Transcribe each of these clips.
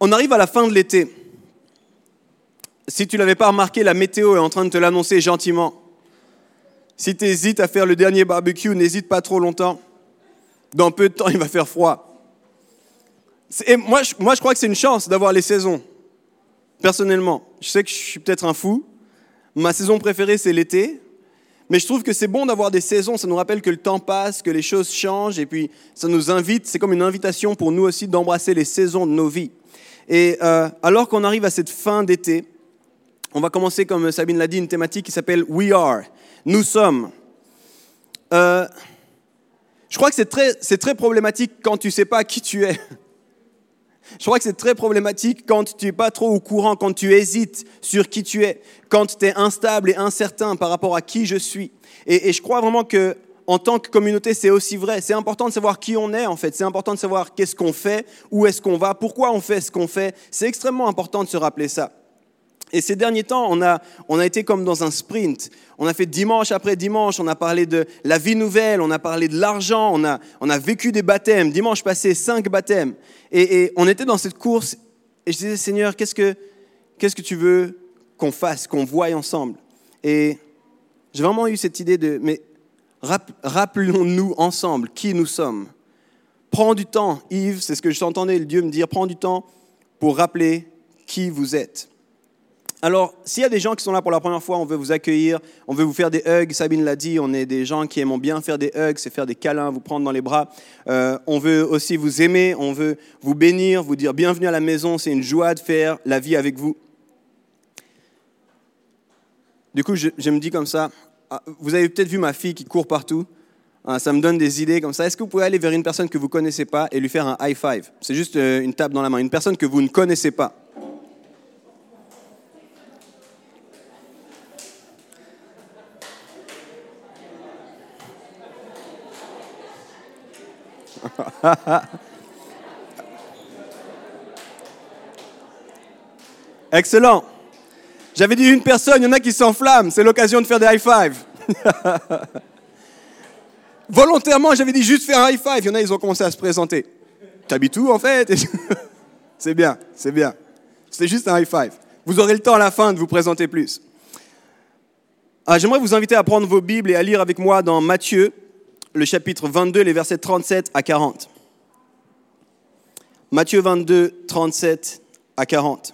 on arrive à la fin de l'été. Si tu l'avais pas remarqué, la météo est en train de te l'annoncer gentiment. Si tu hésites à faire le dernier barbecue, n'hésite pas trop longtemps. Dans peu de temps, il va faire froid. Et moi, je, moi, je crois que c'est une chance d'avoir les saisons. Personnellement, je sais que je suis peut-être un fou. Ma saison préférée, c'est l'été. Mais je trouve que c'est bon d'avoir des saisons. Ça nous rappelle que le temps passe, que les choses changent. Et puis, ça nous invite, c'est comme une invitation pour nous aussi d'embrasser les saisons de nos vies. Et euh, alors qu'on arrive à cette fin d'été, on va commencer, comme Sabine l'a dit, une thématique qui s'appelle We Are. Nous sommes. Euh, je crois que c'est très, très problématique quand tu ne sais pas qui tu es. Je crois que c'est très problématique quand tu n'es pas trop au courant, quand tu hésites sur qui tu es, quand tu es instable et incertain par rapport à qui je suis. Et je crois vraiment que en tant que communauté, c'est aussi vrai. C'est important de savoir qui on est, en fait. C'est important de savoir qu'est-ce qu'on fait, où est-ce qu'on va, pourquoi on fait ce qu'on fait. C'est extrêmement important de se rappeler ça. Et ces derniers temps, on a, on a été comme dans un sprint. On a fait dimanche après dimanche, on a parlé de la vie nouvelle, on a parlé de l'argent, on a, on a vécu des baptêmes. Dimanche passé, cinq baptêmes. Et, on était dans cette course et je disais, Seigneur, qu'est-ce que, qu'est-ce que tu veux qu'on fasse, qu'on voie ensemble? Et j'ai vraiment eu cette idée de, mais rappelons-nous ensemble qui nous sommes. Prends du temps, Yves, c'est ce que j'entendais Dieu me dire, prends du temps pour rappeler qui vous êtes. Alors, s'il y a des gens qui sont là pour la première fois, on veut vous accueillir, on veut vous faire des hugs. Sabine l'a dit, on est des gens qui aiment bien faire des hugs, c'est faire des câlins, vous prendre dans les bras. Euh, on veut aussi vous aimer, on veut vous bénir, vous dire bienvenue à la maison, c'est une joie de faire la vie avec vous. Du coup, je, me dis comme ça, vous avez peut-être vu ma fille qui court partout, ah, ça me donne des idées comme ça. Est-ce que vous pouvez aller vers une personne que vous ne connaissez pas et lui faire un high five? C'est juste euh, une tape dans la main, une personne que vous ne connaissez pas. Excellent. J'avais dit une personne, il y en a qui s'enflamment, c'est l'occasion de faire des high five. Volontairement, j'avais dit juste faire un high five, il y en a, ils ont commencé à se présenter. T'habites où en fait? C'est bien, c'est bien. C'est juste un high five. Vous aurez le temps à la fin de vous présenter plus. Ah, j'aimerais vous inviter à prendre vos Bibles et à lire avec moi dans Matthieu, le chapitre 22, les versets 37 à 40. Matthieu 22, 37 à 40.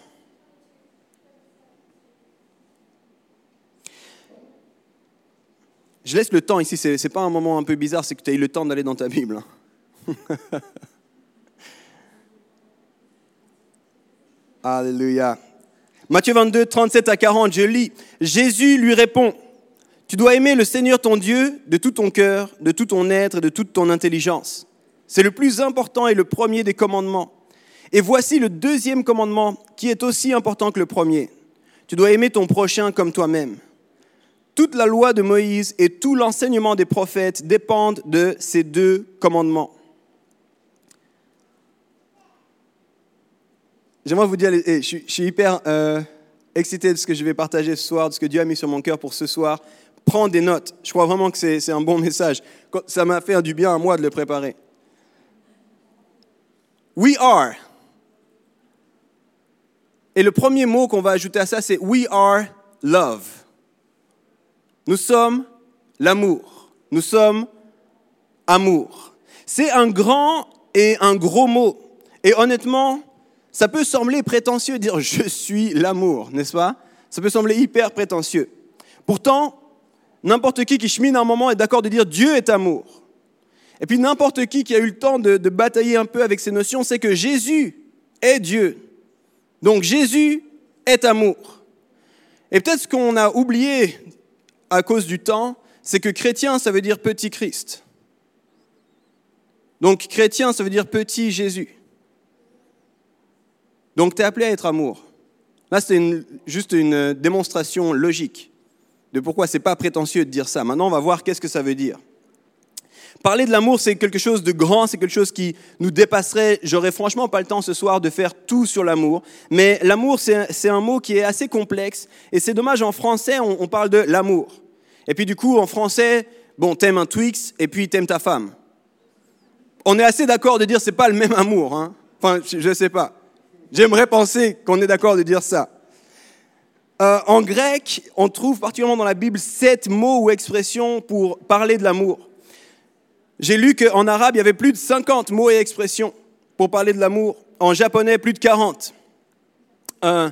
Je laisse le temps ici, ce n'est pas un moment un peu bizarre, c'est que tu as eu le temps d'aller dans ta Bible. Alléluia. Matthieu 22, 37 à 40, je lis. Jésus lui répond, tu dois aimer le Seigneur ton Dieu de tout ton cœur, de tout ton être et de toute ton intelligence. C'est le plus important et le premier des commandements. Et voici le deuxième commandement qui est aussi important que le premier. Tu dois aimer ton prochain comme toi-même. Toute la loi de Moïse et tout l'enseignement des prophètes dépendent de ces deux commandements. J'aimerais vous dire, je suis hyper euh, excité de ce que je vais partager ce soir, de ce que Dieu a mis sur mon cœur pour ce soir. Prends des notes. Je crois vraiment que c'est un bon message. Ça m'a fait du bien à moi de le préparer. We are. Et le premier mot qu'on va ajouter à ça, c'est We are love. Nous sommes l'amour. Nous sommes amour. C'est un grand et un gros mot. Et honnêtement, ça peut sembler prétentieux dire je suis l'amour, n'est-ce pas? Ça peut sembler hyper prétentieux. Pourtant, n'importe qui qui chemine un moment est d'accord de dire Dieu est amour. Et puis n'importe qui qui a eu le temps de, de batailler un peu avec ces notions sait que Jésus est Dieu. Donc Jésus est amour. Et peut-être ce qu'on a oublié à cause du temps, c'est que chrétien, ça veut dire petit Christ. Donc chrétien, ça veut dire petit Jésus. Donc tu es appelé à être amour. Là, c'est juste une démonstration logique de pourquoi c'est pas prétentieux de dire ça. Maintenant, on va voir qu'est-ce que ça veut dire. Parler de l'amour, c'est quelque chose de grand, c'est quelque chose qui nous dépasserait. J'aurais franchement pas le temps ce soir de faire tout sur l'amour. Mais l'amour, c'est un mot qui est assez complexe. Et c'est dommage, en français, on, parle de l'amour. Et puis du coup, en français, bon, t'aimes un Twix et puis t'aimes ta femme. On est assez d'accord de dire c'est pas le même amour. Hein enfin, je sais pas. J'aimerais penser qu'on est d'accord de dire ça. Euh, en grec, on trouve particulièrement dans la Bible sept mots ou expressions pour parler de l'amour. J'ai lu qu'en arabe, il y avait plus de 50 mots et expressions pour parler de l'amour. En japonais, plus de 40. Euh,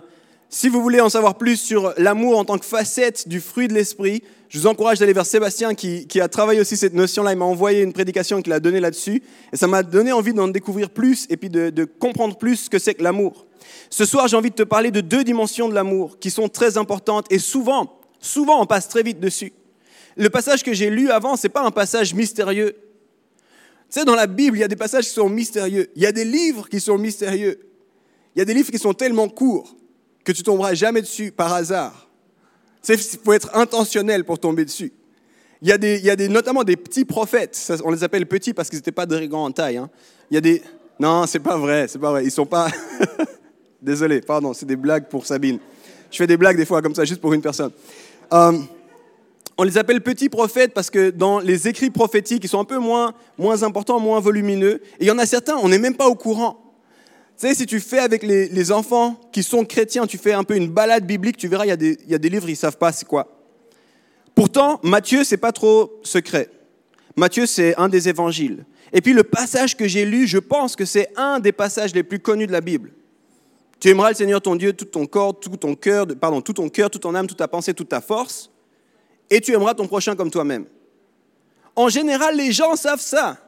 si vous voulez en savoir plus sur l'amour en tant que facette du fruit de l'esprit, je vous encourage d'aller vers Sébastien qui, a travaillé aussi cette notion-là. Il m'a envoyé une prédication qu'il a donnée là-dessus. Et ça m'a donné envie d'en découvrir plus et puis de, de comprendre plus ce que c'est que l'amour. Ce soir, j'ai envie de te parler de deux dimensions de l'amour qui sont très importantes et souvent, souvent on passe très vite dessus. Le passage que j'ai lu avant, ce n'est pas un passage mystérieux. Tu sais, dans la Bible, il y a des passages qui sont mystérieux. Il y a des livres qui sont mystérieux. Il y a des livres qui sont tellement courts que tu tomberas jamais dessus par hasard. Il faut être intentionnel pour tomber dessus. Il y a, des, il y a des, notamment des petits prophètes. on les appelle petits parce qu'ils n'étaient pas de grands en taille. Hein. Il y a des. Non, c'est pas vrai, c'est pas vrai. Ils sont pas. Désolé, pardon, c'est des blagues pour Sabine. Je fais des blagues des fois comme ça, juste pour une personne. Euh, on les appelle petits prophètes parce que dans les écrits prophétiques, ils sont un peu moins, moins importants, moins volumineux. Et il y en a certains, on n'est même pas au courant. Tu sais, si tu fais avec les, enfants qui sont chrétiens, tu fais un peu une balade biblique, tu verras, il y a des, livres, ils ne savent pas c'est quoi. Pourtant, Matthieu, c'est pas trop secret. Matthieu, c'est un des évangiles. Et puis le passage que j'ai lu, je pense que c'est un des passages les plus connus de la Bible. Tu aimeras le Seigneur ton Dieu tout ton corps, tout ton cœur, pardon, tout ton cœur, toute ton âme, toute ta pensée, toute ta force, et tu aimeras ton prochain comme toi-même. En général, les gens savent ça.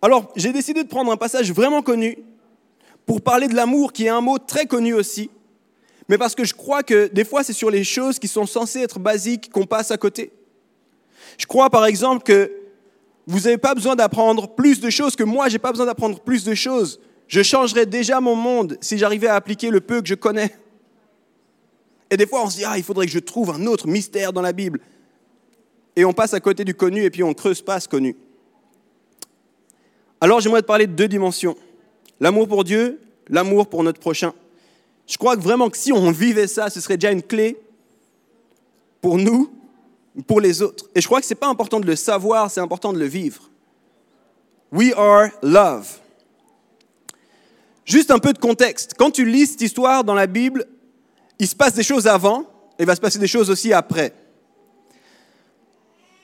Alors, j'ai décidé de prendre un passage vraiment connu pour parler de l'amour, qui est un mot très connu aussi, mais parce que je crois que des fois, c'est sur les choses qui sont censées être basiques qu'on passe à côté. Je crois par exemple que vous n'avez pas besoin d'apprendre plus de choses que moi, je n'ai pas besoin d'apprendre plus de choses. Je changerais déjà mon monde si j'arrivais à appliquer le peu que je connais. Et des fois, on se dit, ah, il faudrait que je trouve un autre mystère dans la Bible. Et on passe à côté du connu et puis on creuse pas ce connu. Alors j'aimerais te parler de deux dimensions. L'amour pour Dieu, l'amour pour notre prochain. Je crois que vraiment que si on vivait ça, ce serait déjà une clé pour nous, pour les autres. Et je crois que ce n'est pas important de le savoir, c'est important de le vivre. We are love. Juste un peu de contexte. Quand tu lis cette histoire dans la Bible, il se passe des choses avant et il va se passer des choses aussi après.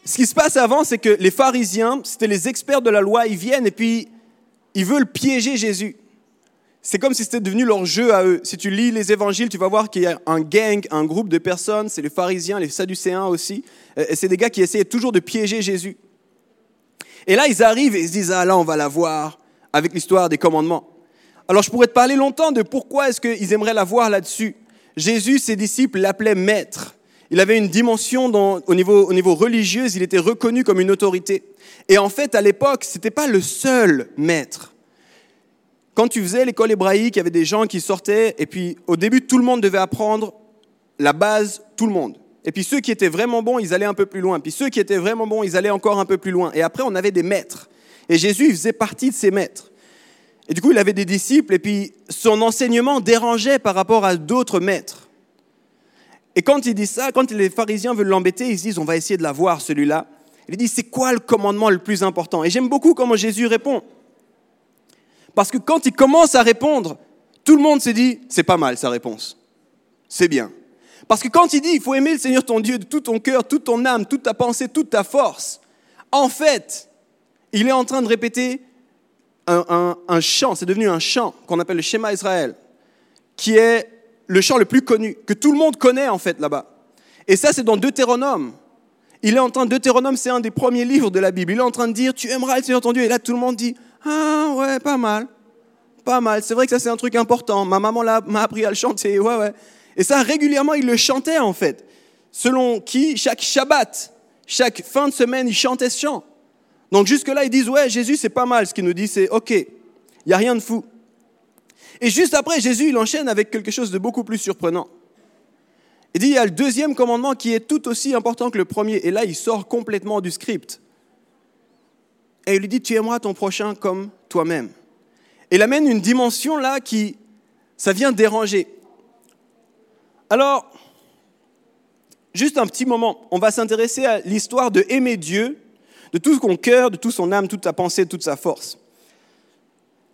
Ce qui se passe avant, c'est que les pharisiens, c'était les experts de la loi, ils viennent et puis ils veulent piéger Jésus. C'est comme si c'était devenu leur jeu à eux. Si tu lis les évangiles, tu vas voir qu'il y a un gang, un groupe de personnes, c'est les pharisiens, les sadducéens aussi. Et c'est des gars qui essayaient toujours de piéger Jésus. Et là, ils arrivent et ils se disent, ah là, on va la voir avec l'histoire des commandements. Alors, je pourrais te parler longtemps de pourquoi est-ce qu'ils aimeraient la voir là-dessus. Jésus, ses disciples l'appelaient maître. Il avait une dimension au, niveau, au niveau religieux, il était reconnu comme une autorité. Et en fait, à l'époque, ce n'était pas le seul maître. Quand tu faisais l'école hébraïque, il y avait des gens qui sortaient, et puis au début, tout le monde devait apprendre la base, tout le monde. Et puis ceux qui étaient vraiment bons, ils allaient un peu plus loin. Puis ceux qui étaient vraiment bons, ils allaient encore un peu plus loin. Et après, on avait des maîtres. Et Jésus, il faisait partie de ces maîtres. Et du coup, il avait des disciples, et puis son enseignement dérangeait par rapport à d'autres maîtres. Et quand il dit ça, quand les pharisiens veulent l'embêter, ils disent, on va essayer de la voir, celui-là. Il dit, c'est quoi le commandement le plus important? Et j'aime beaucoup comment Jésus répond. Parce que quand il commence à répondre, tout le monde se dit, c'est pas mal sa réponse. C'est bien. Parce que quand il dit, il faut aimer le Seigneur ton Dieu de tout ton cœur, toute ton âme, toute ta pensée, toute ta force, en fait, il est en train de répéter un, un chant, c'est devenu un chant qu'on appelle le schéma Israël, qui est le chant le plus connu, que tout le monde connaît en fait là-bas. Et ça, c'est dans Deutéronome. Il est en train, Deutéronome, c'est un des premiers livres de la Bible. Il est en train de dire, tu aimeras le Seigneur ton Dieu. Et là, tout le monde dit, ah ouais, pas mal, pas mal. C'est vrai que ça, c'est un truc important. Ma maman m'a appris à le chanter, ouais, ouais. Et ça, régulièrement, il le chantait en fait. Selon qui, chaque Shabbat, chaque fin de semaine, il chantait ce chant. Donc jusque-là, ils disent, ouais, Jésus, c'est pas mal. Ce qu'il nous dit, c'est, ok, il n'y a rien de fou. Et juste après, Jésus, il enchaîne avec quelque chose de beaucoup plus surprenant. Il dit, il y a le deuxième commandement qui est tout aussi important que le premier. Et là, il sort complètement du script. Et il lui dit, tu aimeras ton prochain comme toi-même. Et il amène une dimension là qui, ça vient déranger. Alors, juste un petit moment, on va s'intéresser à l'histoire de aimer Dieu de tout son cœur, de toute son âme, toute sa pensée, toute sa force.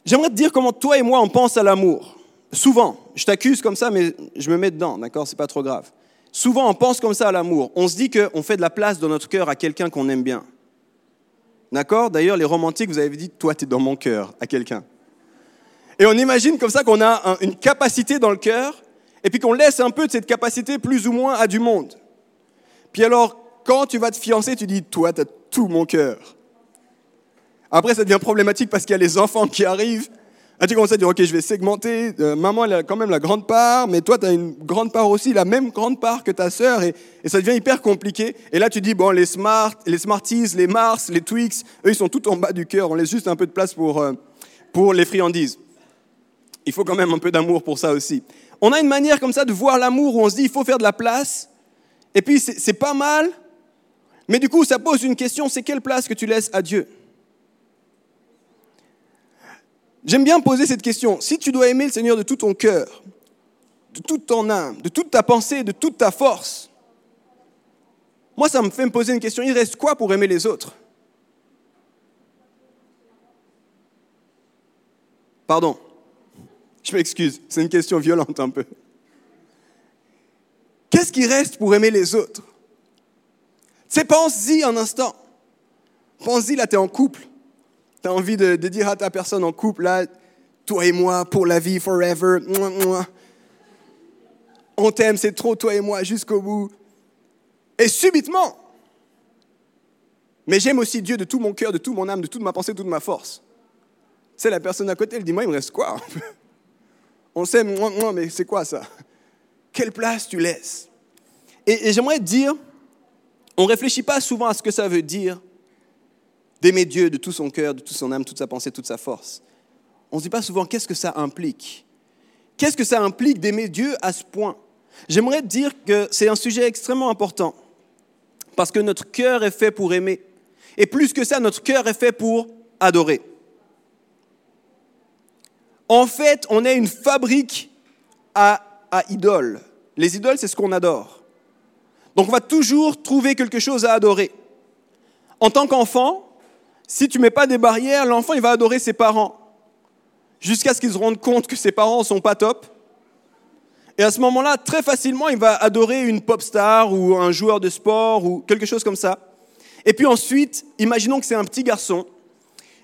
J'aimerais te dire comment toi et moi on pense à l'amour. souvent, je t'accuse comme ça, mais je me mets dedans, d'accord? C'est pas trop grave. Souvent, on pense comme ça à l'amour. On se dit qu'on fait de la place dans notre cœur à quelqu'un qu'on aime bien. D'accord? D'ailleurs, les romantiques, vous avez dit, toi, tu es dans mon cœur à quelqu'un. Et on imagine comme ça qu'on a une capacité dans le cœur, et puis qu'on laisse un peu de cette capacité plus ou moins à du monde. Puis alors, quand tu vas te fiancer, tu dis, toi, tu as tout mon cœur. Après, ça devient problématique parce qu'il y a les enfants qui arrivent. Ah, tu commences à dire, ok, je vais segmenter. Euh, maman, elle a quand même la grande part, mais toi, tu as une grande part aussi, la même grande part que ta sœur, et, ça devient hyper compliqué. Et là, tu dis, bon, les Smart, les Smarties, les Mars, les Twix, eux, ils sont tout en bas du cœur. On laisse juste un peu de place pour, euh, pour les friandises. Il faut quand même un peu d'amour pour ça aussi. On a une manière comme ça de voir l'amour où on se dit, il faut faire de la place. Et puis, c'est pas mal, mais du coup, ça pose une question, c'est quelle place que tu laisses à Dieu? J'aime bien poser cette question. Si tu dois aimer le Seigneur de tout ton cœur, de toute ton âme, de toute ta pensée, de toute ta force, moi, ça me fait me poser une question. Il reste quoi pour aimer les autres? Pardon, je m'excuse, c'est une question violente un peu. Qu'est-ce qui reste pour aimer les autres? C'est pense-y un instant. Pense-y, là, tu es en couple. Tu as envie de, dire à ta personne en couple, là, toi et moi, pour la vie, forever. On t'aime, c'est trop, toi et moi, jusqu'au bout. Et subitement, mais j'aime aussi Dieu de tout mon cœur, de toute mon âme, de toute ma pensée, de toute ma force. C'est la personne à côté, elle dit, moi, il me reste quoi On s'aime, mais c'est quoi ça? Quelle place tu laisses? Et, j'aimerais te dire, on ne réfléchit pas souvent à ce que ça veut dire d'aimer Dieu de tout son cœur, de toute son âme, toute sa pensée, toute sa force. On ne se dit pas souvent qu'est-ce que ça implique? Qu'est-ce que ça implique d'aimer Dieu à ce point? J'aimerais dire que c'est un sujet extrêmement important parce que notre cœur est fait pour aimer. Et plus que ça, notre cœur est fait pour adorer. En fait, on est une fabrique à à idoles. Les idoles, c'est ce qu'on adore. Donc on va toujours trouver quelque chose à adorer. En tant qu'enfant, si tu mets pas des barrières, l'enfant, il va adorer ses parents. Jusqu'à ce qu'il se rende compte que ses parents sont pas top. Et à ce moment-là, très facilement, il va adorer une pop star ou un joueur de sport ou quelque chose comme ça. Et puis ensuite, imaginons que c'est un petit garçon.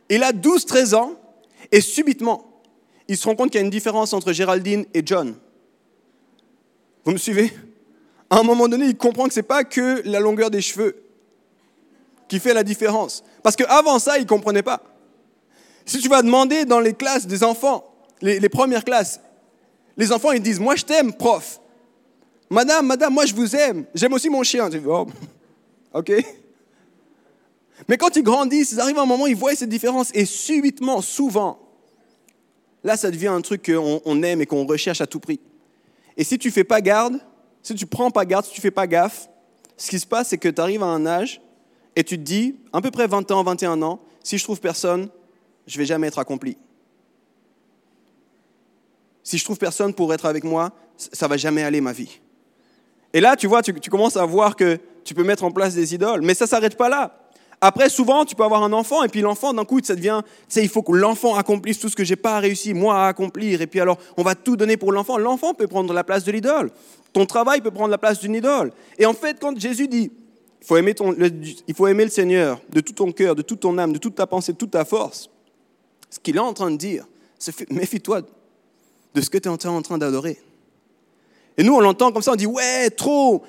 Il a 12-13 ans et subitement, il se rend compte qu'il y a une différence entre Géraldine et John. Vous me suivez? À un moment donné, il comprend que ce n'est pas que la longueur des cheveux qui fait la différence. Parce qu'avant ça, il ne comprenait pas. Si tu vas demander dans les classes des enfants, les, premières classes, les enfants, ils disent, moi je t'aime, prof. Madame, madame, moi je vous aime. J'aime aussi mon chien. dis, oh, ok. Mais quand ils grandissent, ils arrivent à un moment, ils voient cette différence. Et subitement, souvent, là, ça devient un truc qu'on aime et qu'on recherche à tout prix. Et si tu fais pas garde, si tu prends pas garde, si tu fais pas gaffe, ce qui se passe, c'est que tu arrives à un âge et tu te dis, à peu près 20 ans, 21 ans, si je trouve personne, je vais jamais être accompli. Si je trouve personne pour être avec moi, ça va jamais aller ma vie. Et là, tu vois, tu, commences à voir que tu peux mettre en place des idoles, mais ça s'arrête pas là. Après, souvent, tu peux avoir un enfant, et puis l'enfant, d'un coup, ça devient, tu sais, il faut que l'enfant accomplisse tout ce que j'ai pas réussi, moi, à accomplir. Et puis alors, on va tout donner pour l'enfant. L'enfant peut prendre la place de l'idole. Ton travail peut prendre la place d'une idole. Et en fait, quand Jésus dit, il faut aimer, ton, le, il faut aimer le Seigneur de tout ton cœur, de toute ton âme, de toute ta pensée, de toute ta force, ce qu'il est en train de dire, c'est méfie-toi de ce que tu es en train d'adorer. Et nous, on l'entend comme ça, on dit, ouais, trop,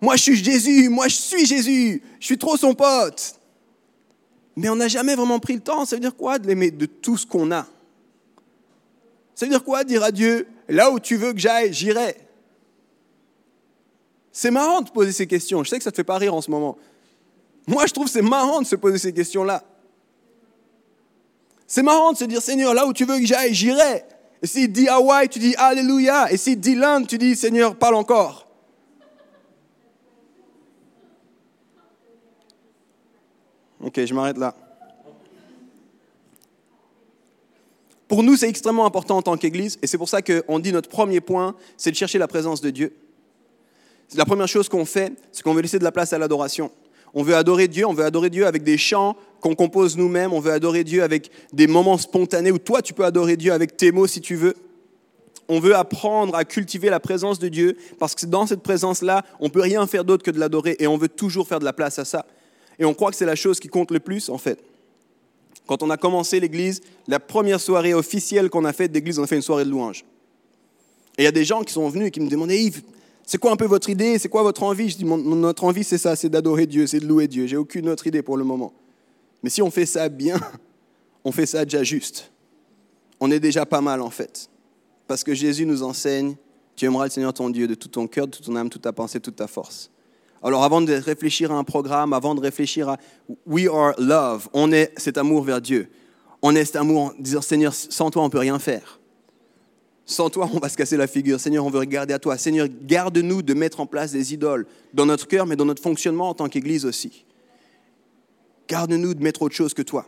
moi je suis Jésus, moi je suis Jésus, je suis trop son pote mais on n'a jamais vraiment pris le temps. Ça veut dire quoi de l'aimer de tout ce qu'on a? Ça veut dire quoi dire à Dieu, là où tu veux que j'aille, j'irai C'est marrant de poser ces questions. Je sais que ça ne te fait pas rire en ce moment. Moi, je trouve c'est marrant de se poser ces questions-là. C'est marrant de se dire, Seigneur, là où tu veux que j'aille, j'irai. Et s'il dit Hawaï, tu dis Alléluia. Et s'il dit l'Inde, tu dis, Seigneur, parle encore. Ok, je m'arrête là. Pour nous, c'est extrêmement important en tant qu'Église, et c'est pour ça qu'on dit notre premier point, c'est de chercher la présence de Dieu. La première chose qu'on fait, c'est qu'on veut laisser de la place à l'adoration. On veut adorer Dieu, on veut adorer Dieu avec des chants qu'on compose nous-mêmes, on veut adorer Dieu avec des moments spontanés où toi tu peux adorer Dieu avec tes mots si tu veux. On veut apprendre à cultiver la présence de Dieu parce que dans cette présence-là, on ne peut rien faire d'autre que de l'adorer et on veut toujours faire de la place à ça. Et on croit que c'est la chose qui compte le plus en fait. Quand on a commencé l'église, la première soirée officielle qu'on a faite d'église, on a fait une soirée de louange. Et il y a des gens qui sont venus et qui me demandaient, Yves, c'est quoi un peu votre idée? C'est quoi votre envie? Je dis, notre envie, c'est ça, c'est d'adorer Dieu, c'est de louer Dieu. J'ai aucune autre idée pour le moment. Mais si on fait ça bien, on fait ça déjà juste. On est déjà pas mal en fait. Parce que Jésus nous enseigne, tu aimeras le Seigneur ton Dieu de tout ton cœur, de toute ton âme, toute ta pensée, toute ta force. Alors avant de réfléchir à un programme, avant de réfléchir à We are love, on est cet amour vers Dieu. On est cet amour en disant Seigneur, sans toi on peut rien faire. Sans toi, on va se casser la figure. Seigneur, on veut regarder à toi. Seigneur, garde-nous de mettre en place des idoles dans notre cœur, mais dans notre fonctionnement en tant qu'Église aussi. Garde-nous de mettre autre chose que toi.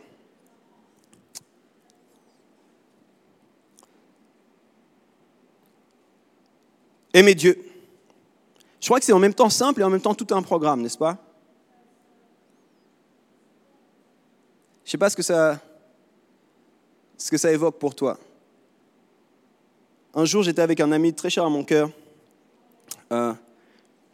Aimer Dieu. Je crois que c'est en même temps simple et en même temps tout un programme, n'est-ce pas? Je ne sais pas ce que, ça, ce que ça évoque pour toi. Un jour, j'étais avec un ami très cher à mon cœur euh,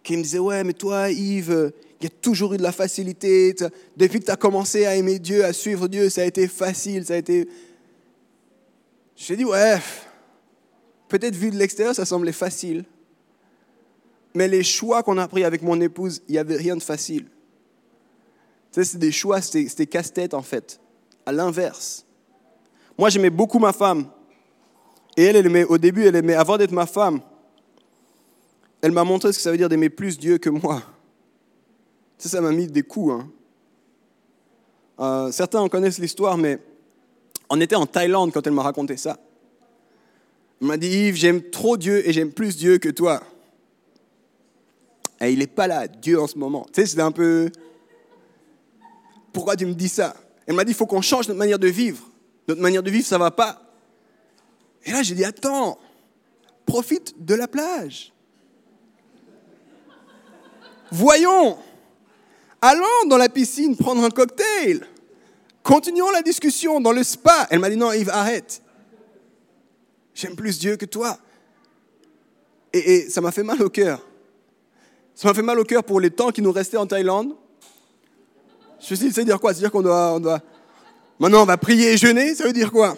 qui me disait Ouais, mais toi, Yves, il y a toujours eu de la facilité. Depuis que tu as commencé à aimer Dieu, à suivre Dieu, ça a été facile, ça a été. Je lui ai dit Ouais, peut-être vu de l'extérieur, ça semblait facile. Mais les choix qu'on a pris avec mon épouse, il n'y avait rien de facile. Tu sais, c'est des choix, c'était casse-tête en fait. À l'inverse. Moi, j'aimais beaucoup ma femme. Et elle, aimait, au début, elle aimait, avant d'être ma femme, elle m'a montré ce que ça veut dire d'aimer plus Dieu que moi. Ça, ça m'a mis des coups. Hein. Euh, certains en connaissent l'histoire, mais on était en Thaïlande quand elle m'a raconté ça. Elle m'a dit, Yves, j'aime trop Dieu et j'aime plus Dieu que toi. Et il n'est pas là, Dieu, en ce moment. Tu sais, c'était un peu... Pourquoi tu me dis ça? Elle m'a dit, il faut qu'on change notre manière de vivre. Notre manière de vivre, ça va pas. Et là, j'ai dit, attends, profite de la plage. Voyons, allons dans la piscine prendre un cocktail. Continuons la discussion dans le spa. Elle m'a dit, non, Yves, arrête. J'aime plus Dieu que toi. Et, ça m'a fait mal au cœur. Ça m'a fait mal au cœur pour les temps qui nous restaient en Thaïlande. Je me suis dit, ça veut dire quoi? Ça veut dire qu'on doit, on doit... Maintenant, on va prier et jeûner Ça veut dire quoi?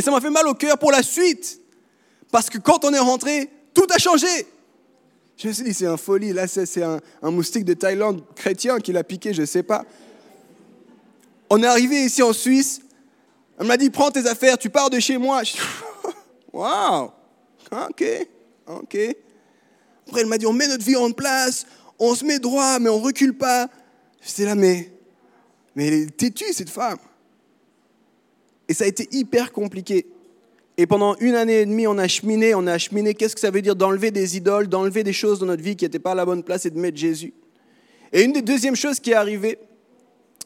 Et ça m'a fait mal au cœur pour la suite. Parce que quand on est rentré, tout a changé. Je me suis dit, c'est un folie. Là, c'est un, moustique de Thaïlande chrétien qui l'a piqué, je ne sais pas. On est arrivé ici en Suisse. Elle m'a dit, prends tes affaires, tu pars de chez moi. Waouh Ok, ok. Après, elle m'a dit, on met notre vie en place, on se met droit, mais on recule pas. J'étais là, mais, mais elle est têtue, cette femme. Et ça a été hyper compliqué. Et pendant une année et demie, on a cheminé, on a cheminé. Qu'est-ce que ça veut dire d'enlever des idoles, d'enlever des choses dans notre vie qui n'étaient pas à la bonne place et de mettre Jésus? Et une des deuxièmes choses qui est arrivée,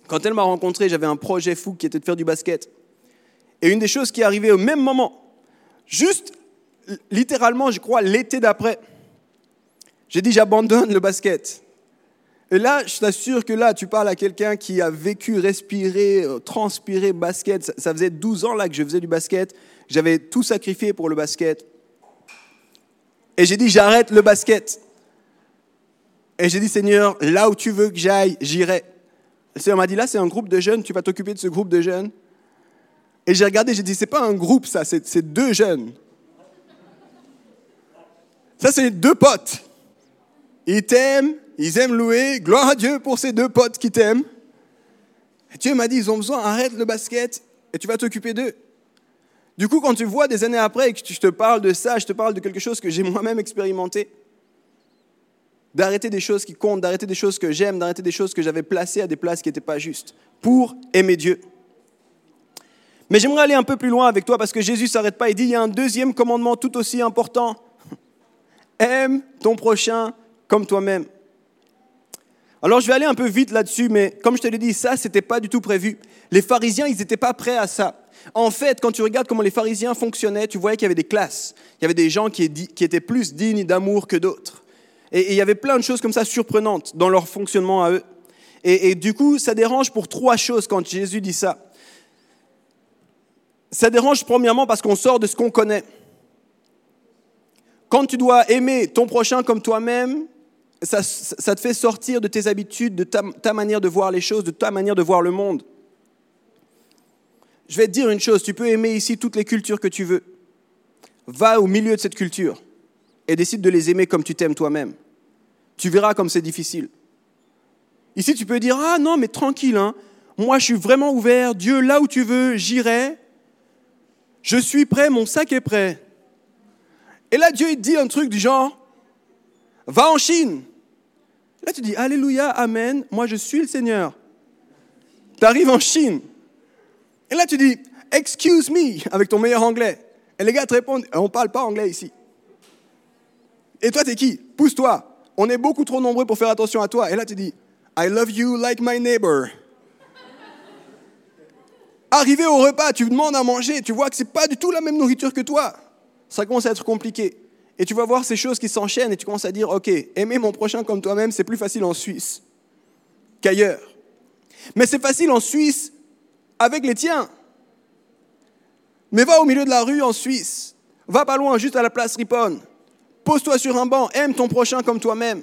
quand elle m'a rencontré, j'avais un projet fou qui était de faire du basket. Et une des choses qui est arrivée au même moment, juste littéralement, je crois, l'été d'après, j'ai dit, j'abandonne le basket. Et là, je t'assure que là, tu parles à quelqu'un qui a vécu, respiré, euh, transpiré basket. Ça faisait 12 ans là que je faisais du basket. J'avais tout sacrifié pour le basket. Et j'ai dit, j'arrête le basket. Et j'ai dit, Seigneur, là où tu veux que j'aille, j'irai. Le Seigneur m'a dit, là, c'est un groupe de jeunes, tu vas t'occuper de ce groupe de jeunes. Et j'ai regardé, j'ai dit, c'est pas un groupe, ça, c'est deux jeunes. Ça, c'est deux potes. Ils t'aiment, ils aiment louer. Gloire à Dieu pour ces deux potes qui t'aiment. Dieu m'a dit, ils ont besoin, arrête le basket et tu vas t'occuper d'eux. Du coup, quand tu vois des années après et que je te parle de ça, je te parle de quelque chose que j'ai moi-même expérimenté, d'arrêter des choses qui comptent, d'arrêter des choses que j'aime, d'arrêter des choses que j'avais placées à des places qui n'étaient pas justes, pour aimer Dieu. Mais j'aimerais aller un peu plus loin avec toi parce que Jésus ne s'arrête pas. Il dit, il y a un deuxième commandement tout aussi important. Aime ton prochain comme toi-même. Alors je vais aller un peu vite là-dessus, mais comme je te l'ai dit, ça, ce n'était pas du tout prévu. Les pharisiens, ils n'étaient pas prêts à ça. En fait, quand tu regardes comment les pharisiens fonctionnaient, tu voyais qu'il y avait des classes. Il y avait des gens qui étaient plus dignes d'amour que d'autres. Et, il y avait plein de choses comme ça surprenantes dans leur fonctionnement à eux. Et du coup, ça dérange pour trois choses quand Jésus dit ça. Ça dérange premièrement parce qu'on sort de ce qu'on connaît. quand tu dois aimer ton prochain comme toi-même, ça, te fait sortir de tes habitudes, de ta, manière de voir les choses, de ta manière de voir le monde. Je vais te dire une chose, tu peux aimer ici toutes les cultures que tu veux. Va au milieu de cette culture et décide de les aimer comme tu t'aimes toi-même. Tu verras comme c'est difficile. Ici, tu peux dire, ah non, mais tranquille, hein. moi je suis vraiment ouvert, Dieu, là où tu veux, j'irai. Je suis prêt, mon sac est prêt. Et là, Dieu il dit un truc du genre, va en Chine. Là, tu dis, Alléluia, Amen, moi je suis le Seigneur. Tu arrives en Chine. Et là, tu dis, excuse me, avec ton meilleur anglais. Et les gars te répondent, on ne parle pas anglais ici. Et toi, t'es qui? Pousse-toi. On est beaucoup trop nombreux pour faire attention à toi. Et là, tu dis, I love you like my neighbor. Arrivé au repas, tu demandes à manger, tu vois que ce n'est pas du tout la même nourriture que toi. Ça commence à être compliqué. Et tu vas voir ces choses qui s'enchaînent et tu commences à dire, OK, aimer mon prochain comme toi-même, c'est plus facile en Suisse qu'ailleurs. Mais c'est facile en Suisse avec les tiens. Mais va au milieu de la rue en Suisse. Va pas loin, juste à la place Ripon. Pose-toi sur un banc, aime ton prochain comme toi-même.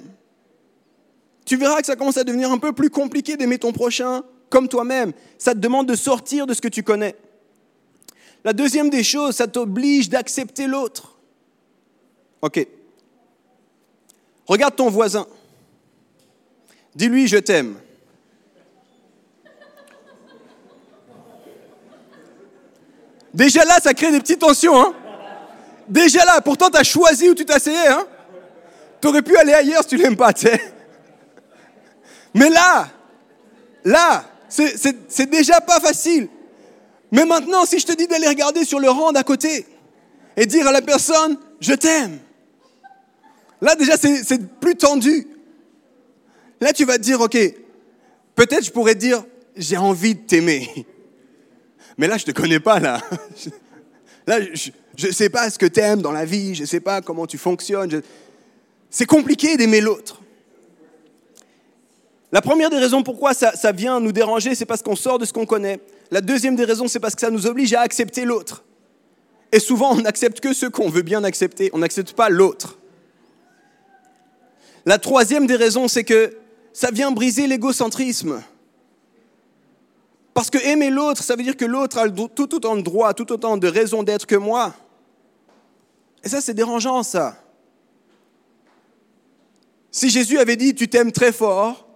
Tu verras que ça commence à devenir un peu plus compliqué d'aimer ton prochain comme toi-même. Ça te demande de sortir de ce que tu connais. La deuxième des choses, ça t'oblige d'accepter l'autre. Ok. Regarde ton voisin. Dis-lui je t'aime. Déjà là, ça crée des petites tensions. Hein Déjà là, pourtant, tu as choisi où tu t'asseyais. Hein tu aurais pu aller ailleurs si tu l'aimes pas. Mais là, là, c'est déjà pas facile. Mais maintenant, si je te dis d'aller regarder sur le rang d'à côté et dire à la personne, je t'aime. Là, déjà, c'est plus tendu. Là, tu vas te dire, OK, peut-être je pourrais dire, j'ai envie de t'aimer. Mais là, je ne te connais pas, là. Là, je ne sais pas ce que tu aimes dans la vie, je ne sais pas comment tu fonctionnes. C'est compliqué d'aimer l'autre. La première des raisons pourquoi ça, ça vient nous déranger, c'est parce qu'on sort de ce qu'on connaît. La deuxième des raisons, c'est parce que ça nous oblige à accepter l'autre. Et souvent, on n'accepte que ce qu'on veut bien accepter, on n'accepte pas l'autre. La troisième des raisons, c'est que ça vient briser l'égocentrisme. Parce que aimer l'autre, ça veut dire que l'autre a tout autant de droits, tout autant de raisons d'être que moi. Et ça, c'est dérangeant, ça. Si Jésus avait dit, tu t'aimes très fort,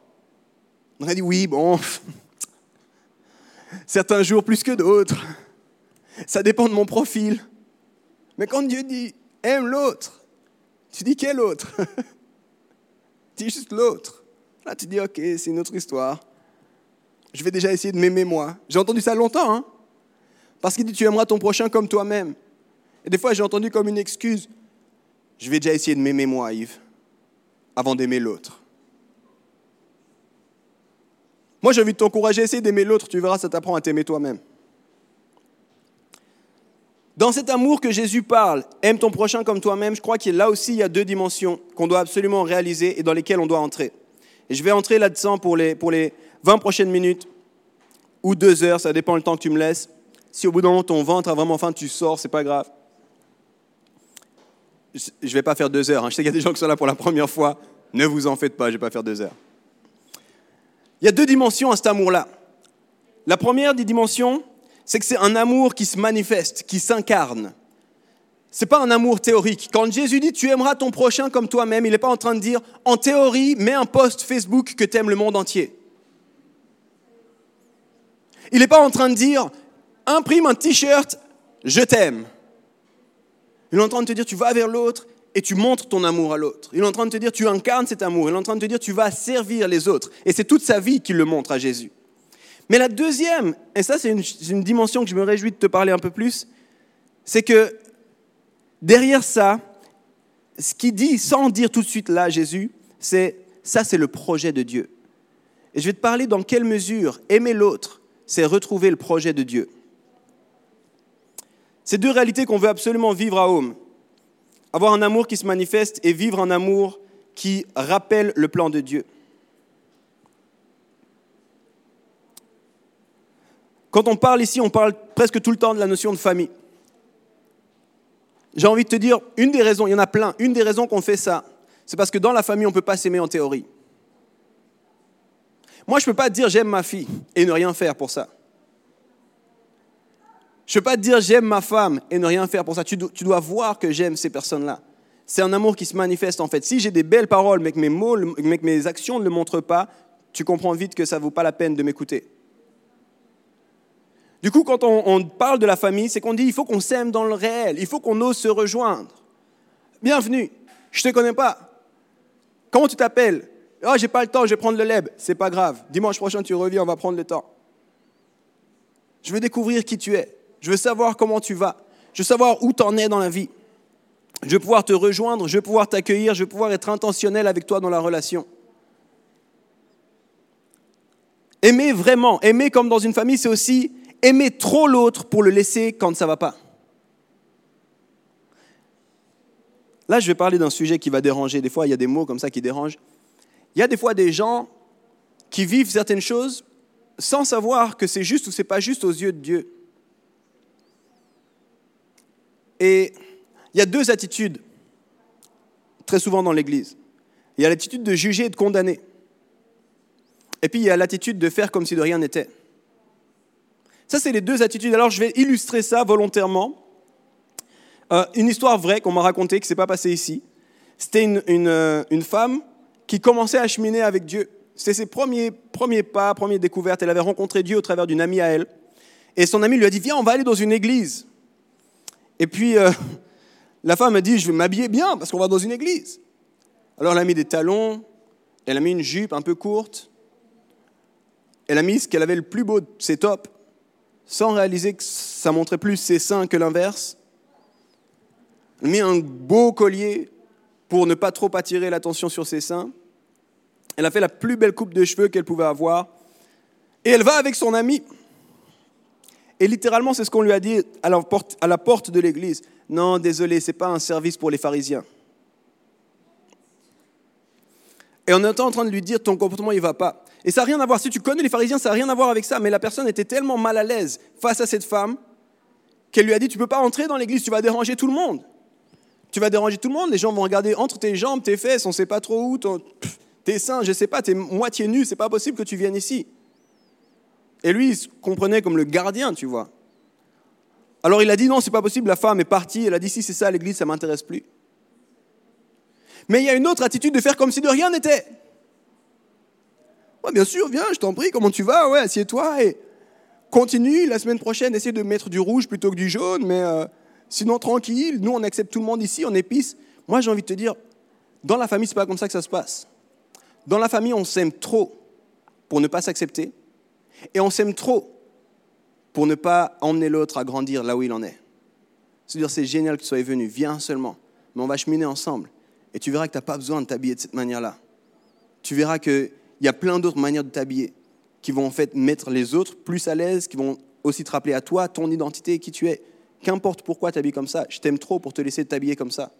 on aurait dit, oui, bon, certains jours plus que d'autres. Ça dépend de mon profil. Mais quand Dieu dit, aime l'autre, tu dis quel autre? Dis juste l'autre. Là, tu dis, ok, c'est une autre histoire je vais déjà essayer de m'aimer moi. J'ai entendu ça longtemps, hein Parce qu'il dit, tu aimeras ton prochain comme toi-même. Et des fois, j'ai entendu comme une excuse, je vais déjà essayer de m'aimer moi, Yves, avant d'aimer l'autre. Moi, j'ai envie de t'encourager essayer d'aimer l'autre, tu verras, ça t'apprend à t'aimer toi-même. Dans cet amour que Jésus parle, aime ton prochain comme toi-même, je crois qu'il là aussi, il y a deux dimensions qu'on doit absolument réaliser et dans lesquelles on doit entrer. Et je vais entrer là-dedans pour les, pour les 20 prochaines minutes ou deux heures, ça dépend le temps que tu me laisses. Si au bout d'un moment ton ventre a vraiment faim, tu sors, c'est pas grave. Je ne vais pas faire deux heures. Hein. Je sais qu'il y a des gens qui sont là pour la première fois. Ne vous en faites pas, je ne vais pas faire deux heures. Il y a deux dimensions à cet amour-là. La première des dimensions, c'est que c'est un amour qui se manifeste, qui s'incarne. Ce n'est pas un amour théorique. Quand Jésus dit tu aimeras ton prochain comme toi-même, il n'est pas en train de dire en théorie, mets un post Facebook que tu aimes le monde entier. Il n'est pas en train de dire imprime un t-shirt, je t'aime. Il est en train de te dire tu vas vers l'autre et tu montres ton amour à l'autre. Il est en train de te dire tu incarnes cet amour. Il est en train de te dire tu vas servir les autres. Et c'est toute sa vie qu'il le montre à Jésus. Mais la deuxième, et ça c'est une, dimension que je me réjouis de te parler un peu plus, c'est que derrière ça, ce qu'il dit sans dire tout de suite là Jésus, c'est ça c'est le projet de Dieu. Et je vais te parler dans quelle mesure aimer l'autre c'est retrouver le projet de Dieu. C'est deux réalités qu'on veut absolument vivre à Home. Avoir un amour qui se manifeste et vivre un amour qui rappelle le plan de Dieu. Quand on parle ici, on parle presque tout le temps de la notion de famille. J'ai envie de te dire, une des raisons, il y en a plein, une des raisons qu'on fait ça, c'est parce que dans la famille, on ne peut pas s'aimer en théorie. Moi, je ne peux pas dire j'aime ma fille et ne rien faire pour ça. Je ne peux pas dire j'aime ma femme et ne rien faire pour ça. Tu dois, tu dois voir que j'aime ces personnes-là. C'est un amour qui se manifeste en fait. Si j'ai des belles paroles mais que mes mots, mais que mes actions ne le montrent pas, tu comprends vite que ça ne vaut pas la peine de m'écouter. Du coup, quand on, parle de la famille, c'est qu'on dit il faut qu'on s'aime dans le réel, il faut qu'on ose se rejoindre. Bienvenue, je ne te connais pas. Comment tu t'appelles? Oh, j'ai pas le temps, je vais prendre le leb. C'est pas grave. Dimanche prochain, tu reviens, on va prendre le temps. Je veux découvrir qui tu es. Je veux savoir comment tu vas. Je veux savoir où tu en es dans la vie. Je veux pouvoir te rejoindre, je veux pouvoir t'accueillir, je veux pouvoir être intentionnel avec toi dans la relation. Aimer vraiment, aimer comme dans une famille, c'est aussi aimer trop l'autre pour le laisser quand ça ne va pas. Là, je vais parler d'un sujet qui va déranger. Des fois, il y a des mots comme ça qui dérangent. Il y a des fois des gens qui vivent certaines choses sans savoir que c'est juste ou c'est pas juste aux yeux de Dieu. Et il y a deux attitudes très souvent dans l'Église. Il y a l'attitude de juger et de condamner. Et puis il y a l'attitude de faire comme si de rien n'était. Ça, c'est les deux attitudes. Alors je vais illustrer ça volontairement. Euh, une histoire vraie qu'on m'a racontée, qui s'est pas passée ici. C'était une, euh, une, femme qui commençait à cheminer avec Dieu. C'était ses premiers, premiers pas, premières découvertes. Elle avait rencontré Dieu au travers d'une amie à elle. Et son amie lui a dit, viens, on va aller dans une église. Et puis, euh, la femme a dit, je vais m'habiller bien parce qu'on va dans une église. Alors elle a mis des talons, elle a mis une jupe un peu courte, elle a mis ce qu'elle avait le plus beau de ses sans réaliser que ça montrait plus ses seins que l'inverse. Elle mis un beau collier pour ne pas trop attirer l'attention sur ses seins. Elle a fait la plus belle coupe de cheveux qu'elle pouvait avoir. Et elle va avec son ami. Et littéralement, c'est ce qu'on lui a dit à la porte, à la porte de l'église. Non, désolé, ce n'est pas un service pour les pharisiens. Et on est en train de lui dire, ton comportement, il ne va pas. Et ça n'a rien à voir, si tu connais les pharisiens, ça n'a rien à voir avec ça, mais la personne était tellement mal à l'aise face à cette femme qu'elle lui a dit, tu ne peux pas entrer dans l'église, tu vas déranger tout le monde. Tu vas déranger tout le monde, les gens vont regarder entre tes jambes, tes fesses, on ne sait pas trop où, tes seins, je ne sais pas, tu es moitié nu, c'est pas possible que tu viennes ici. Et lui, il se comprenait comme le gardien, tu vois. Alors il a dit non, c'est pas possible, la femme est partie, elle a dit si c'est ça l'église, ça m'intéresse plus. Mais il y a une autre attitude de faire comme si de rien n'était. Bien sûr, viens, je t'en prie, comment tu vas? Ouais, assieds-toi et continue la semaine prochaine, essaie de mettre du rouge plutôt que du jaune, mais euh, sinon tranquille, nous on accepte tout le monde ici, on épice. Moi j'ai envie de te dire, dans la famille, c'est pas comme ça que ça se passe. Dans la famille, on s'aime trop pour ne pas s'accepter, et on s'aime trop pour ne pas emmener l'autre à grandir là où il en est. C'est-à-dire, c'est génial que tu sois venu, viens seulement, mais on va cheminer ensemble. Et tu verras que tu n'as pas besoin de t'habiller de cette manière-là. Tu verras qu'il y a plein d'autres manières de t'habiller qui vont en fait mettre les autres plus à l'aise, qui vont aussi te rappeler à toi, ton identité, qui tu es. Qu'importe pourquoi tu habilles comme ça, je t'aime trop pour te laisser t'habiller comme ça.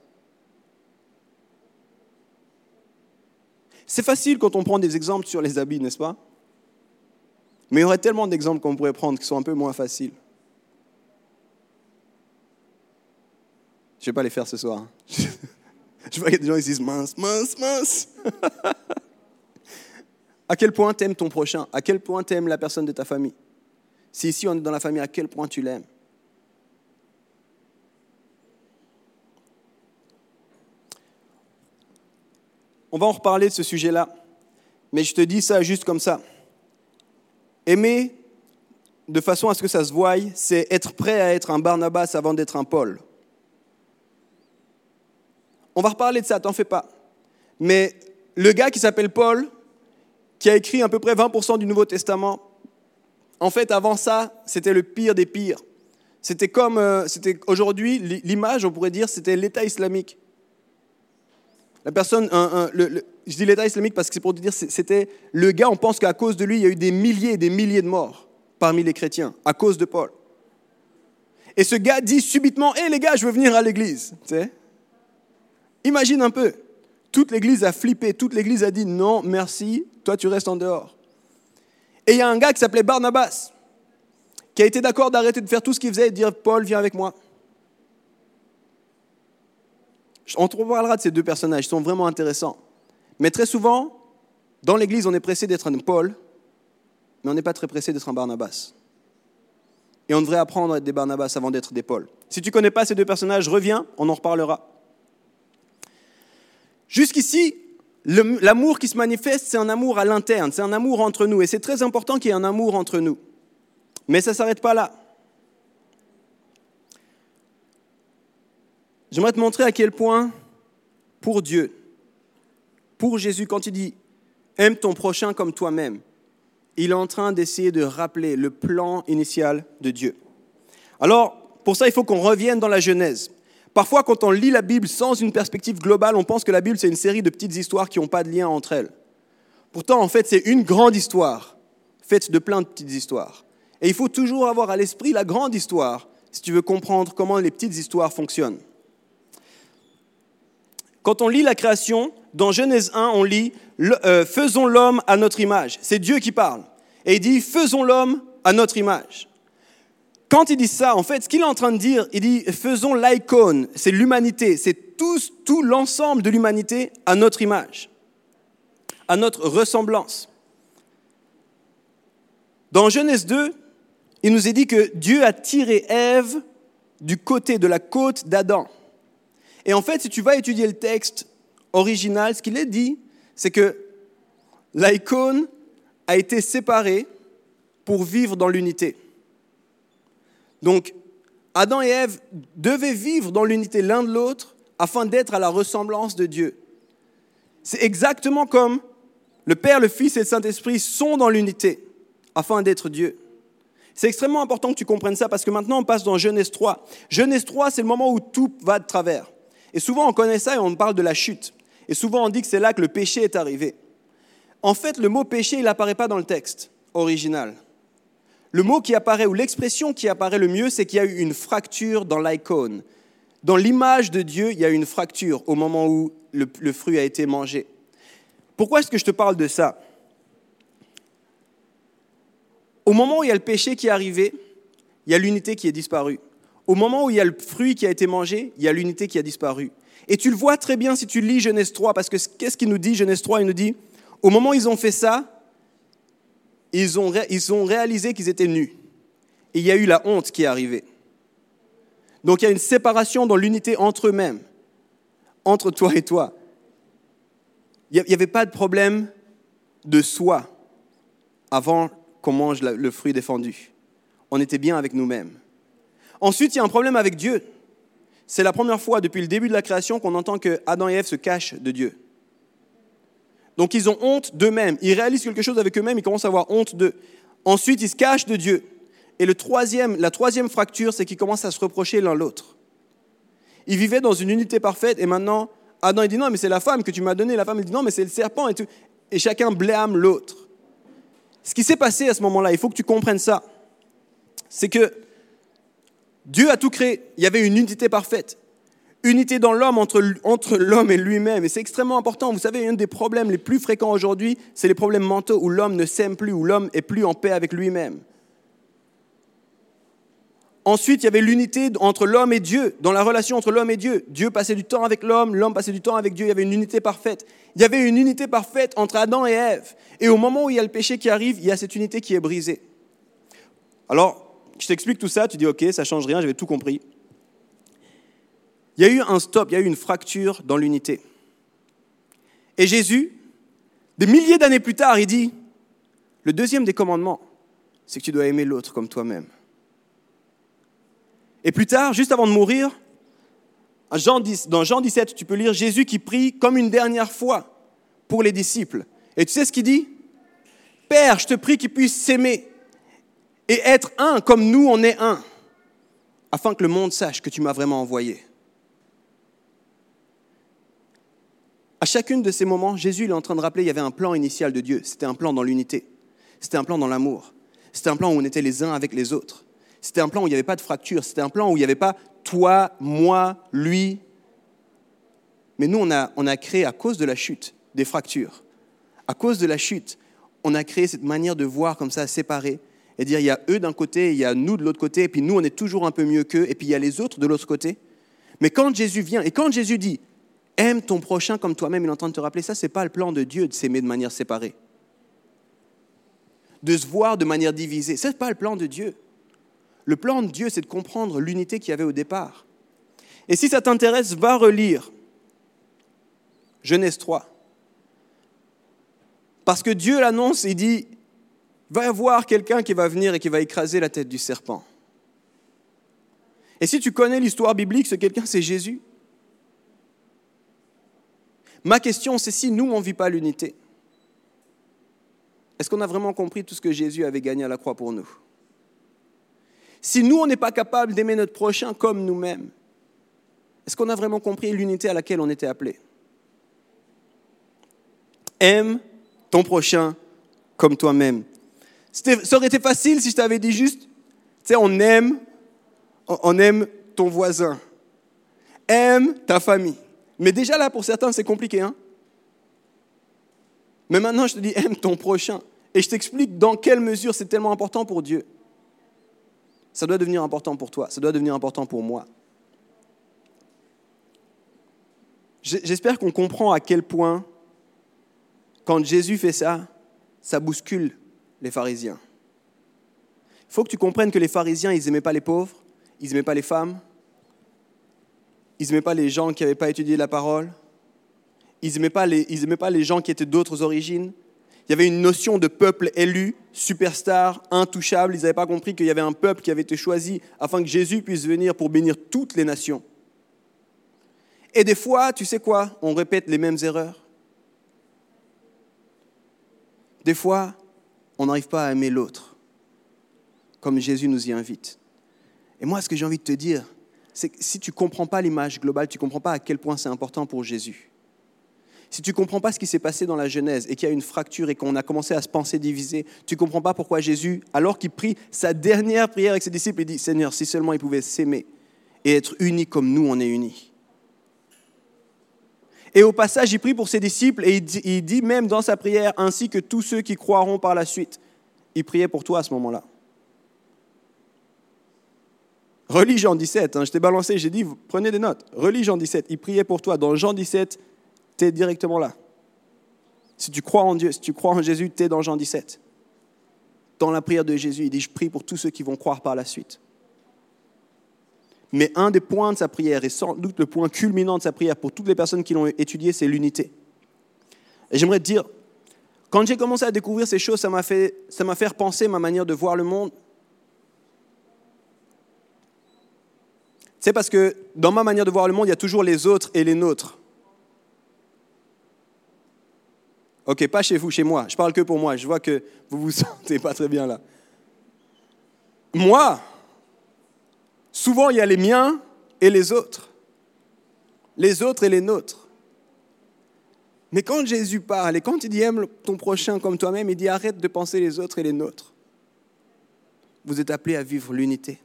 C'est facile quand on prend des exemples sur les habits, n'est-ce pas? Mais il y aurait tellement d'exemples qu'on pourrait prendre qui sont un peu moins faciles. Je ne vais pas les faire ce soir. Je vois qu'il y a des gens qui disent mince, mince, mince. à quel point tu aimes ton prochain? À quel point tu aimes la personne de ta famille? Si ici on est dans la famille, à quel point tu l'aimes? On va en reparler de ce sujet-là, mais je te dis ça juste comme ça. Aimer de façon à ce que ça se voie, c'est être prêt à être un Barnabas avant d'être un Paul. On va reparler de ça, t'en fais pas. Mais le gars qui s'appelle Paul, qui a écrit à peu près 20% du Nouveau Testament, en fait, avant ça, c'était le pire des pires. C'était comme, euh, c'était aujourd'hui, l'image, on pourrait dire, c'était l'État islamique. La personne, je dis l'État islamique parce que c'est pour te dire, c'était le gars, on pense qu'à cause de lui, il y a eu des milliers et des milliers de morts parmi les chrétiens, à cause de Paul. Et ce gars dit subitement, hé les gars, je veux venir à l'église. Imagine un peu, toute l'église a flippé, toute l'église a dit, non, merci, toi tu restes en dehors. Et il y a un gars qui s'appelait Barnabas, qui a été d'accord d'arrêter de faire tout ce qu'il faisait et de dire, Paul, viens avec moi. On te reparlera de ces deux personnages, ils sont vraiment intéressants. Mais très souvent, dans l'Église, on est pressé d'être un Paul, mais on n'est pas très pressé d'être un Barnabas. Et on devrait apprendre à être des Barnabas avant d'être des Paul. Si tu ne connais pas ces deux personnages, reviens, on en reparlera. Jusqu'ici, l'amour qui se manifeste, c'est un amour à l'interne, c'est un amour entre nous. Et c'est très important qu'il y ait un amour entre nous. Mais ça ne s'arrête pas là. J'aimerais te montrer à quel point, pour Dieu, pour Jésus, quand il dit aime ton prochain comme toi-même, il est en train d'essayer de rappeler le plan initial de Dieu. Alors, pour ça, il faut qu'on revienne dans la Genèse. Parfois, quand on lit la Bible sans une perspective globale, on pense que la Bible, c'est une série de petites histoires qui n'ont pas de lien entre elles. Pourtant, en fait, c'est une grande histoire, faite de plein de petites histoires. Et il faut toujours avoir à l'esprit la grande histoire si tu veux comprendre comment les petites histoires fonctionnent. Quand on lit la création, dans Genèse 1, on lit euh, Faisons l'homme à notre image. C'est Dieu qui parle. Et il dit Faisons l'homme à notre image. Quand il dit ça, en fait, ce qu'il est en train de dire, il dit faisons l'icône, c'est l'humanité, c'est tout, l'ensemble de l'humanité à notre image, à notre ressemblance. Dans Genèse 2, il nous est dit que Dieu a tiré Ève du côté de la côte d'Adam. Et en fait, si tu vas étudier le texte original, ce qu'il est dit, c'est que l'icône a été séparée pour vivre dans l'unité. Donc, Adam et Ève devaient vivre dans l'unité l'un de l'autre afin d'être à la ressemblance de Dieu. C'est exactement comme le Père, le Fils et le Saint-Esprit sont dans l'unité afin d'être Dieu. C'est extrêmement important que tu comprennes ça parce que maintenant on passe dans Genèse 3. Genèse 3, c'est le moment où tout va de travers. Et souvent on connaît ça et on parle de la chute. Et souvent on dit que c'est là que le péché est arrivé. En fait, le mot péché, il n'apparaît pas dans le texte original. Le mot qui apparaît, ou l'expression qui apparaît le mieux, c'est qu'il y a eu une fracture dans l'icône. Dans l'image de Dieu, il y a eu une fracture au moment où le, fruit a été mangé. Pourquoi est-ce que je te parle de ça? Au moment où il y a le péché qui est arrivé, il y a l'unité qui est disparue. Au moment où il y a le fruit qui a été mangé, il y a l'unité qui a disparu. Et tu le vois très bien si tu lis Genèse 3, parce que qu'est-ce qu'il nous dit Genèse 3 Il nous dit, au moment où ils ont fait ça, ils ont, ils ont réalisé qu'ils étaient nus. Et il y a eu la honte qui est arrivée. Donc il y a une séparation dans l'unité entre eux-mêmes, entre toi et toi. Il n'y avait pas de problème de soi avant qu'on mange le fruit défendu. On était bien avec nous-mêmes. Ensuite, il y a un problème avec Dieu. C'est la première fois depuis le début de la création qu'on entend que Adam et Ève se cachent de Dieu. Donc ils ont honte d'eux-mêmes. Ils réalisent quelque chose avec eux-mêmes, ils commencent à avoir honte d'eux. Ensuite, ils se cachent de Dieu. Et le troisième, la troisième fracture, c'est qu'ils commencent à se reprocher l'un l'autre. Ils vivaient dans une unité parfaite et maintenant, Adam il dit non, mais c'est la femme que tu m'as donnée. La femme elle dit non, mais c'est le serpent et tout. Et chacun blâme l'autre. Ce qui s'est passé à ce moment-là, il faut que tu comprennes ça. C'est que Dieu a tout créé. Il y avait une unité parfaite unité dans l'homme entre, l'homme et lui-même. Et c'est extrêmement important. Vous savez, un des problèmes les plus fréquents aujourd'hui, c'est les problèmes mentaux où l'homme ne s'aime plus, où l'homme est plus en paix avec lui-même. Ensuite, il y avait l'unité entre l'homme et Dieu, dans la relation entre l'homme et Dieu. Dieu passait du temps avec l'homme, l'homme passait du temps avec Dieu, il y avait une unité parfaite. Il y avait une unité parfaite entre Adam et Ève. Et au moment où il y a le péché qui arrive, il y a cette unité qui est brisée. Alors, je t'explique tout ça, tu dis ok, ça change rien, j'avais tout compris il y a eu un stop, il y a eu une fracture dans l'unité. Et Jésus, des milliers d'années plus tard, il dit, le deuxième des commandements, c'est que tu dois aimer l'autre comme toi-même. Et plus tard, juste avant de mourir, dans Jean 17, tu peux lire Jésus qui prie comme une dernière fois pour les disciples. Et tu sais ce qu'il dit? Père, je te prie qu'ils puissent s'aimer et être un comme nous on est un, afin que le monde sache que tu m'as vraiment envoyé. À chacune de ces moments, Jésus est en train de rappeler qu'il y avait un plan initial de Dieu. C'était un plan dans l'unité. C'était un plan dans l'amour. C'était un plan où on était les uns avec les autres. C'était un plan où il n'y avait pas de fracture. C'était un plan où il n'y avait pas toi, moi, lui. Mais nous, on a, on a créé, à cause de la chute, des fractures. À cause de la chute, on a créé cette manière de voir comme ça, séparée, et dire il y a eux d'un côté, il y a nous de l'autre côté, et puis nous, on est toujours un peu mieux qu'eux, et puis il y a les autres de l'autre côté. Mais quand Jésus vient, et quand Jésus dit Aime ton prochain comme toi-même. Il est en train de te rappeler ça, ce n'est pas le plan de Dieu de s'aimer de manière séparée. De se voir de manière divisée. Ce n'est pas le plan de Dieu. Le plan de Dieu, c'est de comprendre l'unité qu'il y avait au départ. Et si ça t'intéresse, va relire Genèse 3. Parce que Dieu l'annonce, il dit, va y avoir quelqu'un qui va venir et qui va écraser la tête du serpent. Et si tu connais l'histoire biblique, ce quelqu'un, c'est Jésus. Ma question, c'est si nous, on ne vit pas l'unité, est-ce qu'on a vraiment compris tout ce que Jésus avait gagné à la croix pour nous? Si nous, on n'est pas capable d'aimer notre prochain comme nous-mêmes, est-ce qu'on a vraiment compris l'unité à laquelle on était appelé? Aime ton prochain comme toi-même. Ça aurait été facile si je t'avais dit juste, tu sais, on aime, on aime ton voisin, aime ta famille. Mais déjà là, pour certains, c'est compliqué. Hein Mais maintenant, je te dis, aime ton prochain. Et je t'explique dans quelle mesure c'est tellement important pour Dieu. Ça doit devenir important pour toi, ça doit devenir important pour moi. J'espère qu'on comprend à quel point quand Jésus fait ça, ça bouscule les pharisiens. Il faut que tu comprennes que les pharisiens, ils n'aimaient pas les pauvres, ils n'aimaient pas les femmes, ils n'aimaient pas les gens qui n'avaient pas étudié la parole, ils n'aimaient pas, pas les gens qui étaient d'autres origines. Il y avait une notion de peuple élu, superstar, intouchable. Ils n'avaient pas compris qu'il y avait un peuple qui avait été choisi afin que Jésus puisse venir pour bénir toutes les nations. Et des fois, tu sais quoi? On répète les mêmes erreurs. Des fois, on n'arrive pas à aimer l'autre, comme Jésus nous y invite. Et moi, ce que j'ai envie de te dire, c'est que si tu ne comprends pas l'image globale, tu ne comprends pas à quel point c'est important pour Jésus. Si tu ne comprends pas ce qui s'est passé dans la Genèse et qu'il y a une fracture et qu'on a commencé à se penser divisé, tu ne comprends pas pourquoi Jésus, alors qu'il prie sa dernière prière avec ses disciples, il dit, Seigneur, si seulement ils pouvaient s'aimer et être unis comme nous, on est unis. Et au passage, il prie pour ses disciples et il dit, même dans sa prière, ainsi que tous ceux qui croiront par la suite. Il priait pour toi à ce moment-là. Relis Jean 17, hein, je t'ai balancé, j'ai dit, prenez des notes. Relis Jean 17, il priait pour toi. Dans Jean 17, tu es directement là. Si tu crois en Dieu, si tu crois en Jésus, tu es dans Jean 17. Dans la prière de Jésus, il dit, je prie pour tous ceux qui vont croire par la suite. Mais un des points de sa prière, et sans doute le point culminant de sa prière pour toutes les personnes qui l'ont étudié, c'est l'unité. Et j'aimerais te dire, quand j'ai commencé à découvrir ces choses, ça m'a fait, ça m'a fait repenser ma manière de voir le monde. C'est parce que dans ma manière de voir le monde, il y a toujours les autres et les nôtres. Ok, pas chez vous, chez moi. Je parle que pour moi. Je vois que vous vous sentez pas très bien là. Moi, Souvent, il y a les miens et les autres. Les autres et les nôtres. Mais quand Jésus parle et quand il dit aime ton prochain comme toi-même, il dit arrête de penser les autres et les nôtres. Vous êtes appelés à vivre l'unité.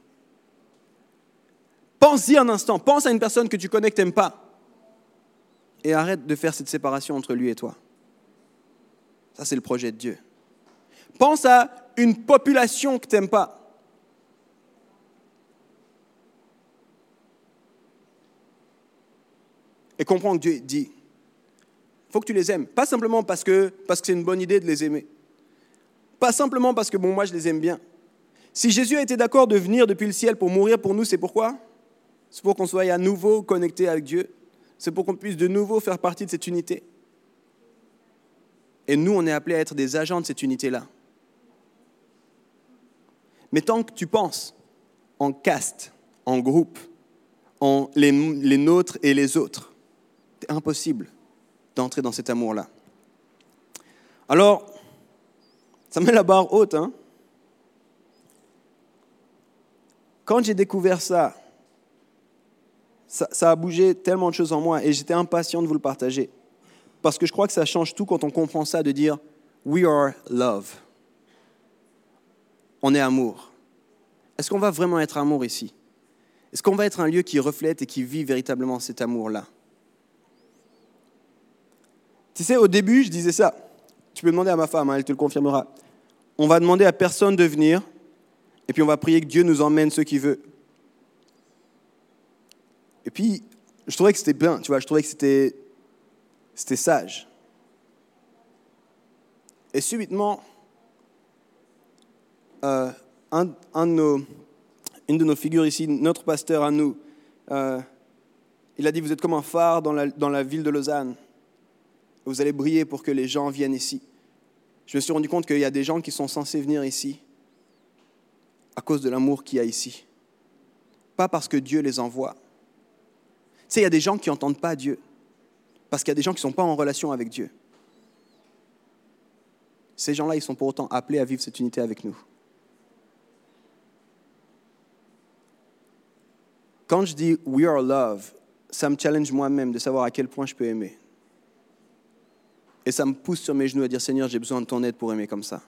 Pense-y un instant, pense à une personne que tu connais que tu n'aimes pas. Et arrête de faire cette séparation entre lui et toi. Ça, c'est le projet de Dieu. Pense à une population que tu n'aimes pas. et comprends que Dieu dit. Il faut que tu les aimes. Pas simplement parce que c'est une bonne idée de les aimer. Pas simplement parce que bon moi je les aime bien. Si Jésus a été d'accord de venir depuis le ciel pour mourir pour nous, c'est pourquoi? C'est pour qu'on soit à nouveau connecté avec Dieu. C'est pour qu'on puisse de nouveau faire partie de cette unité. Et nous, on est appelés à être des agents de cette unité-là. Mais tant que tu penses en caste, en groupe, en les, les nôtres et les autres, impossible d'entrer dans cet amour-là. Alors, ça met la barre haute. Hein Quand j'ai découvert ça, ça, a bougé tellement de choses en moi et j'étais impatient de vous le partager. Parce que je crois que ça change tout quand on comprend ça, de dire We are love. On est amour. Est-ce qu'on va vraiment être amour ici? Est-ce qu'on va être un lieu qui reflète et qui vit véritablement cet amour-là? Tu sais, au début, je disais ça. Tu peux demander à ma femme, hein, elle te le confirmera. On va demander à personne de venir, et puis on va prier que Dieu nous emmène ceux qu'il veut. Et puis, je trouvais que c'était bien, tu vois, je trouvais que c'était sage. Et subitement, euh, une de nos figures ici, notre pasteur à nous, euh, il a dit, vous êtes comme un phare dans la ville de Lausanne. Vous allez briller pour que les gens viennent ici. Je me suis rendu compte qu'il y a des gens qui sont censés venir ici à cause de l'amour qu'il y a ici. Pas parce que Dieu les envoie. Il y a des gens qui n'entendent pas Dieu. Parce qu'il y a des gens qui ne sont pas en relation avec Dieu. Ces gens-là, ils sont pour autant appelés à vivre cette unité avec nous. Quand je dis We are love, ça me challenge moi-même de savoir à quel point je peux aimer. Et ça me pousse sur mes genoux à dire Seigneur, j'ai besoin de ton aide pour aimer comme ça.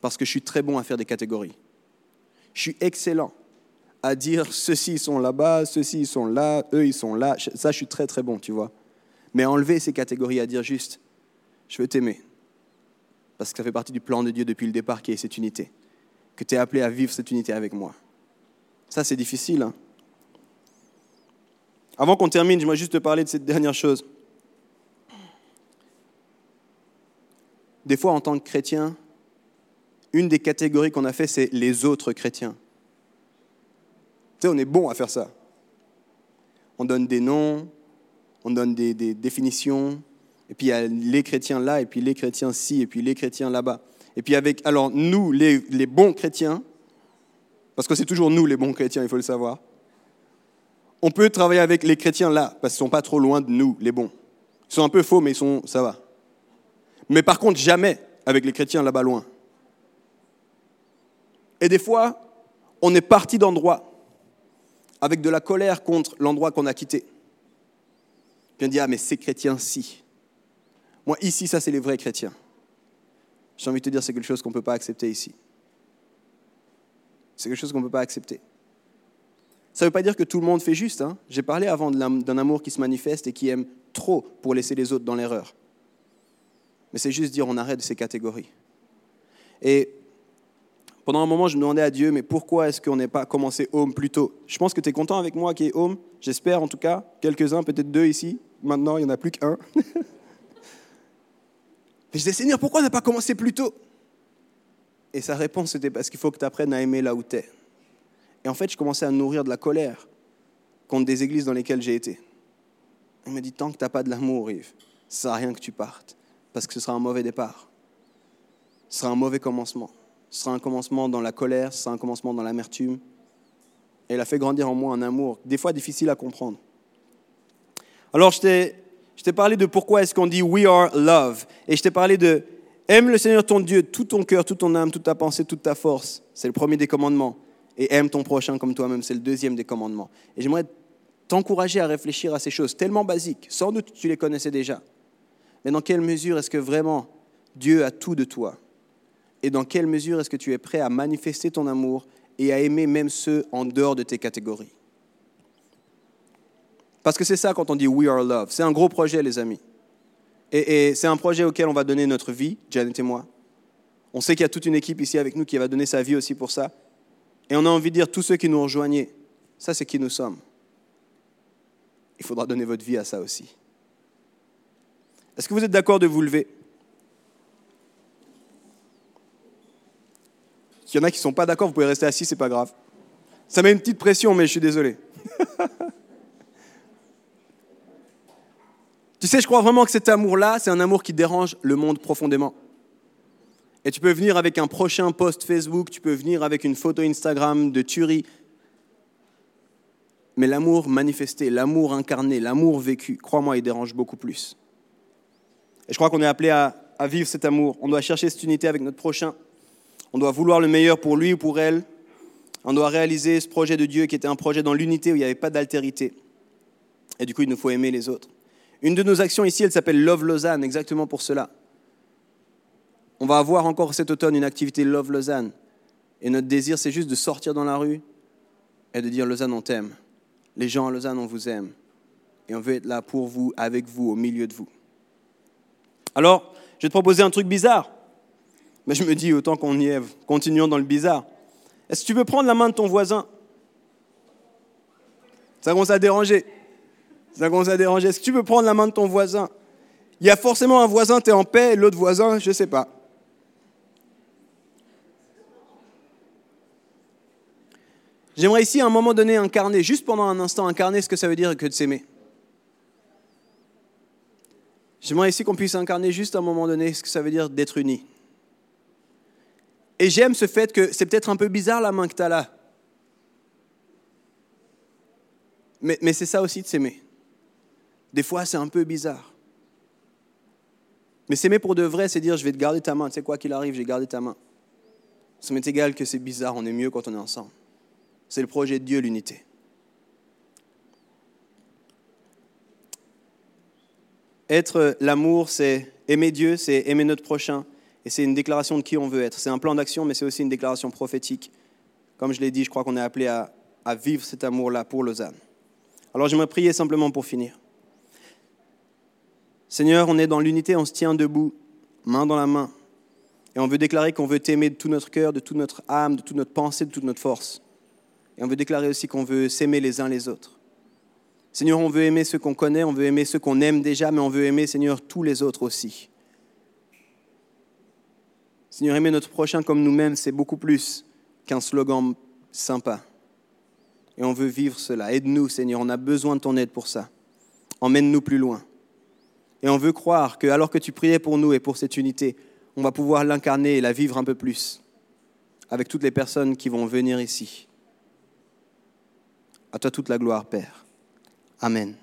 Parce que je suis très bon à faire des catégories. Je suis excellent à dire ceux-ci sont là-bas, ceux-ci sont là, eux ils sont là. Ça, je suis très très bon, tu vois. Mais enlever ces catégories, à dire juste je veux t'aimer. Parce que ça fait partie du plan de Dieu depuis le départ qui est cette unité. Que tu es appelé à vivre cette unité avec moi. Ça, c'est difficile. Hein. Avant qu'on termine, je vais juste te parler de cette dernière chose. Des fois, en tant que chrétien, une des catégories qu'on a fait, c'est les autres chrétiens. On est bon à faire ça. On donne des noms, on donne des, définitions, et puis il y a les chrétiens là, et puis les chrétiens ci, et puis les chrétiens là-bas. Et puis avec, alors nous, les, les bons chrétiens, parce que c'est toujours nous les bons chrétiens, il faut le savoir, on peut travailler avec les chrétiens là, parce qu'ils ne sont pas trop loin de nous, les bons. Ils sont un peu faux, mais ils sont, ça va. Mais par contre, jamais avec les chrétiens là-bas loin. Et des fois, on est parti d'endroits avec de la colère contre l'endroit qu'on a quitté. Puis on dit, ah mais ces chrétiens-ci. Moi, ici, ça, c'est les vrais chrétiens. J'ai envie de te dire, c'est quelque chose qu'on ne peut pas accepter ici. C'est quelque chose qu'on ne peut pas accepter. Ça ne veut pas dire que tout le monde fait juste. Hein. J'ai parlé avant d'un amour qui se manifeste et qui aime trop pour laisser les autres dans l'erreur. Mais c'est juste dire on arrête ces catégories. Et pendant un moment, je me demandais à Dieu, mais pourquoi est-ce qu'on n'est pas commencé Home plus tôt? Je pense que tu es content avec moi qui est Home. J'espère en tout cas. Quelques-uns, peut-être deux ici. Maintenant, il n'y en a plus qu'un. mais je disais, Seigneur, pourquoi on n'a pas commencé plus tôt? Et sa réponse, c'était parce qu'il faut que tu apprennes à aimer là où tu es. Et en fait, je commençais à nourrir de la colère contre des églises dans lesquelles j'ai été. Il m'a dit, tant que tu n'as pas de l'amour, Yves, ça ne sert à rien que tu partes, parce que ce sera un mauvais départ. Ce sera un mauvais commencement. Ce sera un commencement dans la colère, ce sera un commencement dans l'amertume. Et il a fait grandir en moi un amour, des fois difficile à comprendre. Alors, je t'ai parlé de pourquoi est-ce qu'on dit We are love. Et je t'ai parlé de Aime le Seigneur ton Dieu, tout ton cœur, toute ton âme, toute ta pensée, toute ta force. C'est le premier des commandements et aime ton prochain comme toi-même. C'est le deuxième des commandements. Et j'aimerais t'encourager à réfléchir à ces choses tellement basiques. Sans doute tu les connaissais déjà. Mais dans quelle mesure est-ce que vraiment Dieu a tout de toi? Et dans quelle mesure est-ce que tu es prêt à manifester ton amour et à aimer même ceux en dehors de tes catégories? Parce que c'est ça quand on dit We are love. C'est un gros projet, les amis. Et, c'est un projet auquel on va donner notre vie, Janet et moi. On sait qu'il y a toute une équipe ici avec nous qui va donner sa vie aussi pour ça. Et on a envie de dire, tous ceux qui nous rejoignent, ça c'est qui nous sommes. Il faudra donner votre vie à ça aussi. Est-ce que vous êtes d'accord de vous lever? S'il y en a qui ne sont pas d'accord, vous pouvez rester assis, c'est pas grave. Ça met une petite pression, mais je suis désolé. tu sais, je crois vraiment que cet amour-là, c'est un amour qui dérange le monde profondément. Et tu peux venir avec un prochain post Facebook, tu peux venir avec une photo Instagram de tuerie. Mais l'amour manifesté, l'amour incarné, l'amour vécu, crois-moi, il dérange beaucoup plus. Et je crois qu'on est appelé à, vivre cet amour. On doit chercher cette unité avec notre prochain. On doit vouloir le meilleur pour lui ou pour elle. On doit réaliser ce projet de Dieu qui était un projet dans l'unité où il n'y avait pas d'altérité. Et du coup, il nous faut aimer les autres. Une de nos actions ici, elle s'appelle Love Lausanne, exactement pour cela. On va avoir encore cet automne une activité Love Lausanne. Et notre désir, c'est juste de sortir dans la rue et de dire Lausanne, on t'aime. Les gens à Lausanne, on vous aime. Et on veut être là pour vous, avec vous, au milieu de vous. Alors, je vais te proposer un truc bizarre. Mais je me dis, autant qu'on y est, continuons dans le bizarre. Est-ce que tu veux prendre la main de ton voisin? Ça commence à déranger. Ça commence à déranger. Est-ce que tu peux prendre la main de ton voisin? Il y a forcément un voisin, tu es en paix, l'autre voisin, je ne sais pas. J'aimerais ici à un moment donné incarner, juste pendant un instant, incarner ce que ça veut dire que de s'aimer. J'aimerais ici qu'on puisse incarner juste à un moment donné ce que ça veut dire d'être unis. Et j'aime ce fait que c'est peut-être un peu bizarre la main que tu as là. Mais, c'est ça aussi de s'aimer. Des fois, c'est un peu bizarre. Mais s'aimer pour de vrai, c'est dire je vais te garder ta main. Tu sais quoi qu'il arrive, j'ai gardé ta main. Ça m'est égal que c'est bizarre, on est mieux quand on est ensemble. C'est le projet de Dieu, l'unité. Être l'amour, c'est aimer Dieu, c'est aimer notre prochain, et c'est une déclaration de qui on veut être. C'est un plan d'action, mais c'est aussi une déclaration prophétique. Comme je l'ai dit, je crois qu'on est appelé à, vivre cet amour-là pour Lausanne. Alors j'aimerais prier simplement pour finir. Seigneur, on est dans l'unité, on se tient debout, main dans la main, et on veut déclarer qu'on veut t'aimer de tout notre cœur, de toute notre âme, de toute notre pensée, de toute notre force. Et on veut déclarer aussi qu'on veut s'aimer les uns les autres. Seigneur, on veut aimer ceux qu'on connaît, on veut aimer ceux qu'on aime déjà, mais on veut aimer, Seigneur, tous les autres aussi. Seigneur, aimer notre prochain comme nous-mêmes, c'est beaucoup plus qu'un slogan sympa. Et on veut vivre cela. Aide-nous, Seigneur, on a besoin de ton aide pour ça. Emmène-nous plus loin. Et on veut croire que alors que tu priais pour nous et pour cette unité, on va pouvoir l'incarner et la vivre un peu plus avec toutes les personnes qui vont venir ici. À toi toute la gloire, Père. Amen.